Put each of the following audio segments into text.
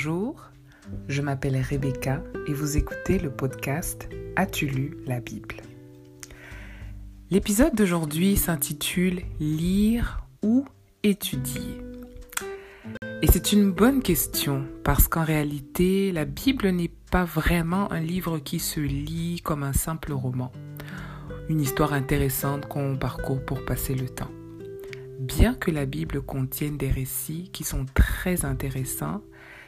Bonjour, je m'appelle Rebecca et vous écoutez le podcast As-tu lu la Bible? L'épisode d'aujourd'hui s'intitule Lire ou étudier. Et c'est une bonne question parce qu'en réalité, la Bible n'est pas vraiment un livre qui se lit comme un simple roman, une histoire intéressante qu'on parcourt pour passer le temps. Bien que la Bible contienne des récits qui sont très intéressants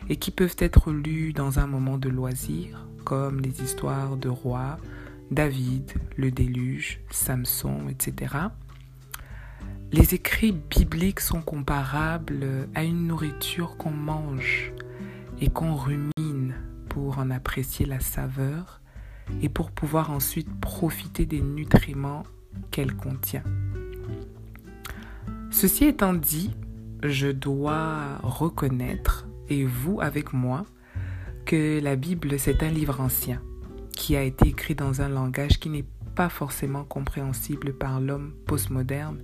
et qui peuvent être lus dans un moment de loisir, comme les histoires de rois, David, le déluge, Samson, etc., les écrits bibliques sont comparables à une nourriture qu'on mange et qu'on rumine pour en apprécier la saveur et pour pouvoir ensuite profiter des nutriments qu'elle contient. Ceci étant dit, je dois reconnaître, et vous avec moi, que la Bible, c'est un livre ancien qui a été écrit dans un langage qui n'est pas forcément compréhensible par l'homme postmoderne,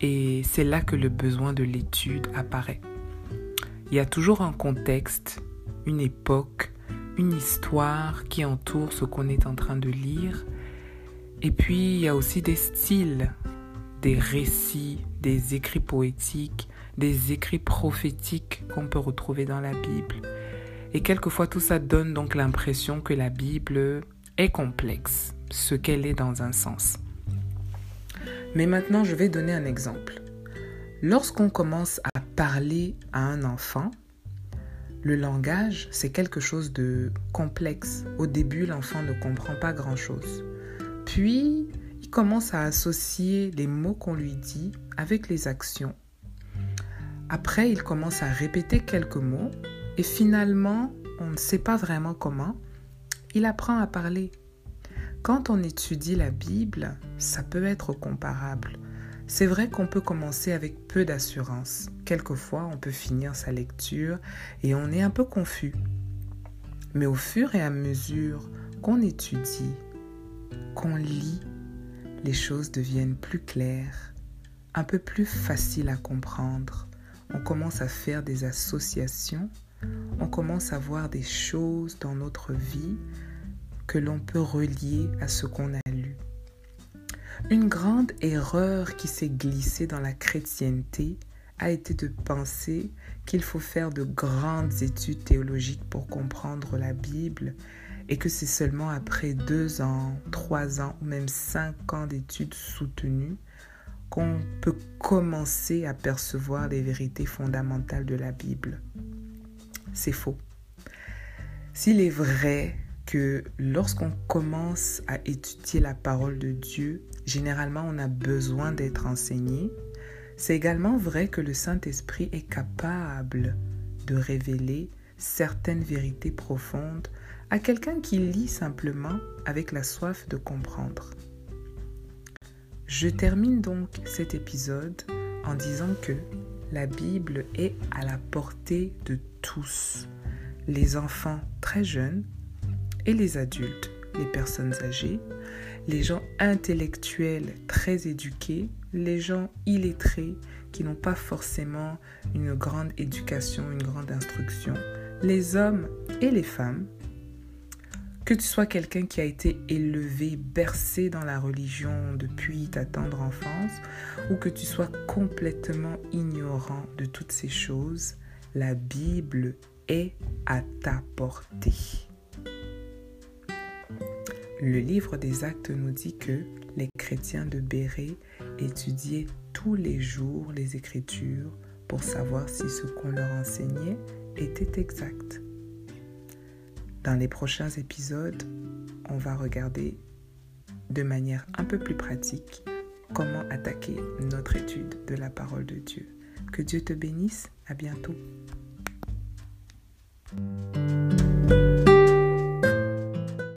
et c'est là que le besoin de l'étude apparaît. Il y a toujours un contexte, une époque, une histoire qui entoure ce qu'on est en train de lire, et puis il y a aussi des styles des récits, des écrits poétiques, des écrits prophétiques qu'on peut retrouver dans la Bible. Et quelquefois tout ça donne donc l'impression que la Bible est complexe, ce qu'elle est dans un sens. Mais maintenant, je vais donner un exemple. Lorsqu'on commence à parler à un enfant, le langage, c'est quelque chose de complexe. Au début, l'enfant ne comprend pas grand-chose. Puis, commence à associer les mots qu'on lui dit avec les actions. Après, il commence à répéter quelques mots et finalement, on ne sait pas vraiment comment, il apprend à parler. Quand on étudie la Bible, ça peut être comparable. C'est vrai qu'on peut commencer avec peu d'assurance. Quelquefois, on peut finir sa lecture et on est un peu confus. Mais au fur et à mesure qu'on étudie, qu'on lit, les choses deviennent plus claires, un peu plus faciles à comprendre. On commence à faire des associations, on commence à voir des choses dans notre vie que l'on peut relier à ce qu'on a lu. Une grande erreur qui s'est glissée dans la chrétienté a été de penser qu'il faut faire de grandes études théologiques pour comprendre la Bible et que c'est seulement après deux ans, trois ans ou même cinq ans d'études soutenues qu'on peut commencer à percevoir les vérités fondamentales de la Bible. C'est faux. S'il est vrai que lorsqu'on commence à étudier la parole de Dieu, généralement on a besoin d'être enseigné, c'est également vrai que le Saint-Esprit est capable de révéler certaines vérités profondes à quelqu'un qui lit simplement avec la soif de comprendre. Je termine donc cet épisode en disant que la Bible est à la portée de tous, les enfants très jeunes et les adultes, les personnes âgées, les gens intellectuels très éduqués, les gens illettrés qui n'ont pas forcément une grande éducation, une grande instruction, les hommes et les femmes, que tu sois quelqu'un qui a été élevé, bercé dans la religion depuis ta tendre enfance, ou que tu sois complètement ignorant de toutes ces choses, la Bible est à ta portée. Le livre des actes nous dit que les chrétiens de Béré étudiaient tous les jours les Écritures pour savoir si ce qu'on leur enseignait était exact. Dans les prochains épisodes, on va regarder de manière un peu plus pratique comment attaquer notre étude de la parole de Dieu. Que Dieu te bénisse. À bientôt.